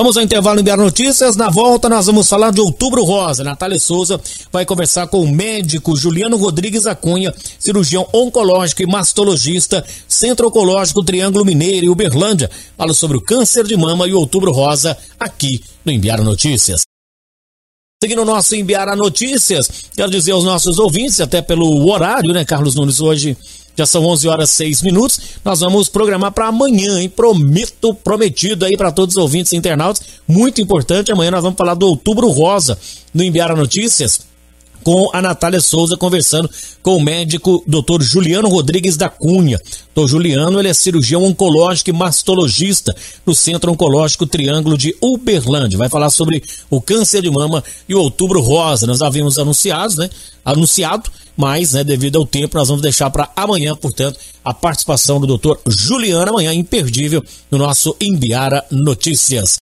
Vamos ao intervalo enviar notícias. Na volta, nós vamos falar de Outubro Rosa. Natália Souza vai conversar com o médico Juliano Rodrigues Acunha, cirurgião oncológico e mastologista, Centro Oncológico Triângulo Mineiro e Uberlândia. Fala sobre o câncer de mama e Outubro Rosa aqui no Enviar Notícias. Seguindo o nosso Enviar Notícias, quero dizer aos nossos ouvintes, até pelo horário, né, Carlos Nunes, hoje já são 11 horas 6 minutos. Nós vamos programar para amanhã, hein? Prometo, prometido aí para todos os ouvintes e internautas. Muito importante. Amanhã nós vamos falar do Outubro Rosa no Enviar Notícias com a Natália Souza conversando com o médico Dr. Juliano Rodrigues da Cunha. Dr. Juliano, ele é cirurgião oncológico e mastologista no Centro Oncológico Triângulo de Uberlândia. Vai falar sobre o câncer de mama e o Outubro Rosa. Nós havíamos anunciado, né? Anunciado, mas, né, devido ao tempo, nós vamos deixar para amanhã, portanto, a participação do Dr. Juliano amanhã imperdível no nosso Embiara Notícias.